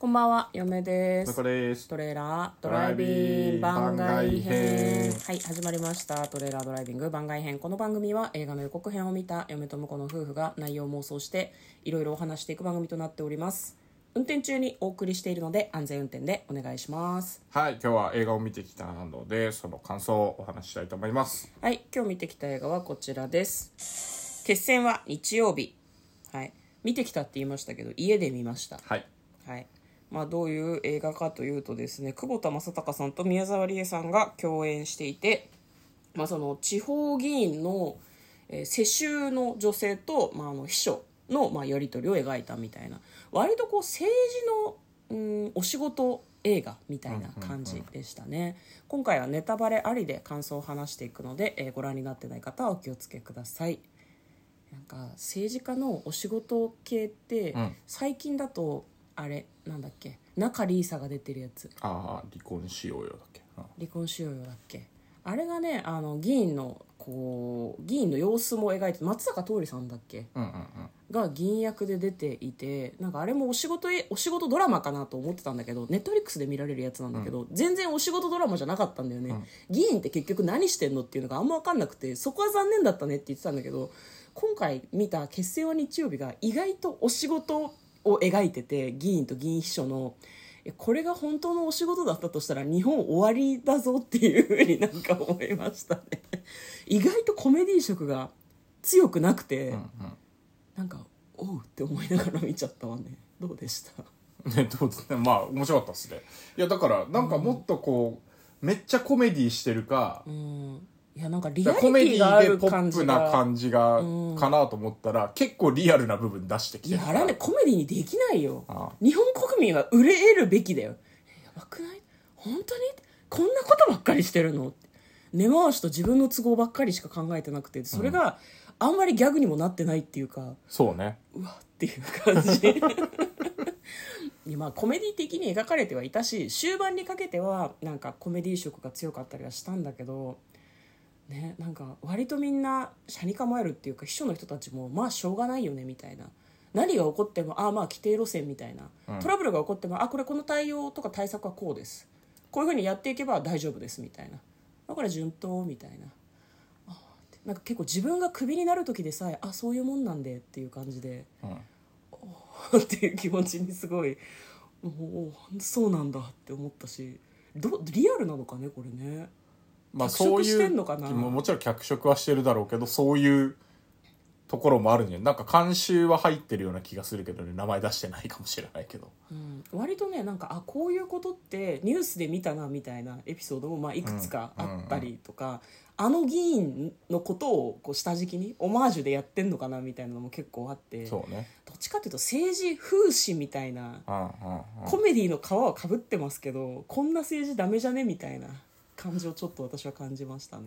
こんばんは、嫁です。トレーラードライビング番外編。はい、始まりました。トレーラードライビング番外編。この番組は映画の予告編を見た嫁と婿の夫婦が内容を妄想していろいろお話していく番組となっております。運転中にお送りしているので安全運転でお願いします。はい今日は映画を見てきたのでその感想をお話ししたいと思いますはい、今日見てきた映画はこちらです。決戦は日曜日。はい、見てきたって言いましたけど、家で見ました。はいはいまあ、どういう映画かというとですね久保田正孝さんと宮沢りえさんが共演していて、まあ、その地方議員の、えー世襲の女性と、まあ、あの秘書の、まあ、やり取りを描いたみたいな割とこう政治の、うん、お仕事映画みたいな感じでしたね、今回はネタバレありで感想を話していくので、えーご覧になってない方はお気をつけください。なんか政治家のお仕事系って、ん。最近だとあれなんだっけ？中里依紗が出てるやつ。ああ離婚しようよだっけ。うん。離婚しようよだっけ？あれがねあの議員のこう議員の様子も描いて松坂桃李さんだっけ？うんうんが議員役で出ていてなんかあれもお仕事えお仕事ドラマかなと思ってたんだけどネットフリックスで見られるやつなんだけど、全然お仕事ドラマじゃなかったんだよね、議員って結局何してんのっていうのがあんま分かんなくてそこは残念だったねって言ってたんだけど今回見た「決戦は日曜日」が意外とお仕事を描いてて議員と議員秘書のえこれが本当のお仕事だったとしたら日本終わりだぞっていうふうになんか思いましたね。意外とコメディ色が強くなくて、なんかおうって思いながら見ちゃったわね。どうでした？う んねどうです？ねまあ面白かったですね。いやだからなんかもっとこう、めっちゃコメディしてるか、うんいやなんかリアリティがあポ感じプなが。感じがかなと思ったら、結構リアルな部分出してきいやあれはねコメディにできないよ。あ日本国民は売れ得るべきだよ。えやばくない？本当に？こんなことばっかりしてるの？根回しと自分の都合ばっかりしか考えてなくてそれがあんまりギャグにもなってないっていうか、そうね。うわっていう感じ。まあコメディ的に描かれてはいたし終盤にかけてはなんかコメディ色が強かったりはしたんだけどねなんか割とみんな車に構えるっていうか秘書の人たちもまあしょうがないよねみたいな。何が起こってもああまあ規定路線みたいな、トラブルが起こってもあこれこの対応とか対策はこうです。こういうふうにやっていけば大丈夫ですみたいな。だから順当みたいな。なんか結構自分がクビになる時でさえあそういうもんなんでっていう感じで。うん。っていう気持ちにすごいおおそうなんだって思ったし。どリアルなのかねこれねまあそういうてんのかな？ももちろん脚色はしてるだろうけどそういうところもあるんじゃなんか監修は入ってるような気がするけどね。名前出してないかもしれないけど。うん、割とねなんかあこういうことってニュースで見たなみたいなエピソードもまあいくつかあったりとか、あの議員のことをこう下敷きにオマージュでやってんのかなみたいなのも結構あってどそうね。っちかっていうと政治風刺みたいなコメディの皮はかぶってますけどこんな政治ダメじゃね？みたいな感じをちょっと私は感じましたね。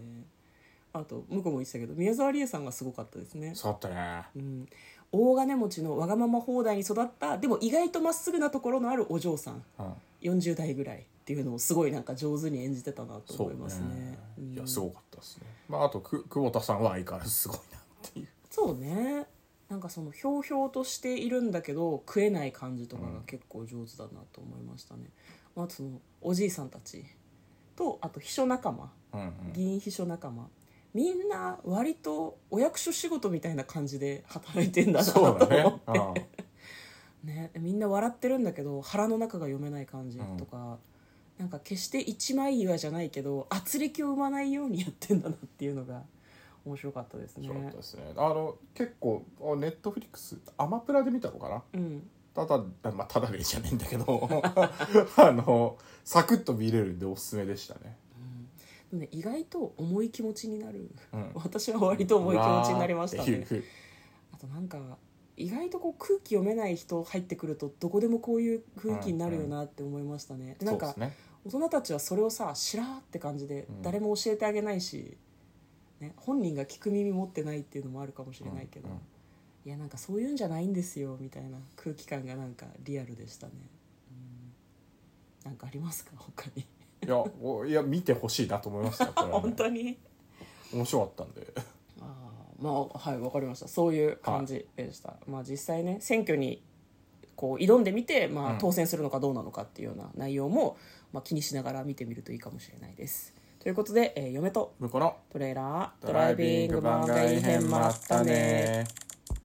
あと向こうも言ってたけど宮沢りえさんがすごかったですね。そうだったね。うん、大金持ちのわがまま放題に育ったでも意外とまっすぐなところのあるお嬢さん。うん。40代ぐらいっていうのをすごいなんか上手に演じてたなと思いますね。うん。いやすごかったですね。まああとく久保田さんは相変わらずすごいな。っていうそうね。なんかそのひょうひょうとしているんだけど食えない感じとかが結構上手だなと思いましたね、あとそのおじいさんたちとあと秘書仲間。うんうん。議員秘書仲間。みんな割とお役所仕事みたいな感じで働いてんだなと思って。ね、うん。ね、みんな笑ってるんだけど腹の中が読めない感じとか、なんか決して一枚岩じゃないけど圧力を生まないようにやってんだなっていうのが面白かったですね。ですね。あの結構あネットフリックスアマプラで見たのかな？うんただまあただでじゃねえんだけど あのサクッと見れるんでおすすめでしたね。でもね、意外と重い気持ちになる、うん。私は割と重い気持ちになりましたね。あとなんか意外とこう空気読めない人入ってくるとどこでもこういう雰囲気になるよなって思いましたね、でなんかそうですね。大人たちはそれをさしらーって感じでうん。誰も教えてあげないし、ね、本人が聞く耳持ってないっていうのもあるかもしれないけど、うんうんいやなんかそういうんじゃないんですよみたいな空気感がなんかリアルでしたね、うん、なんかありますか？他に。いやおいや見てほしいなと思いましたね。本当に？面白かったんで。あーまあはいわかりました。そういう感じでした、まあ実際ね選挙にこう挑んでみて、まあ、当選するのかどうなのかっていうような内容も、まあ、気にしながら見てみるといいかもしれないです。ということで、えー嫁と向こうのトレーラードライビング番外編もあったね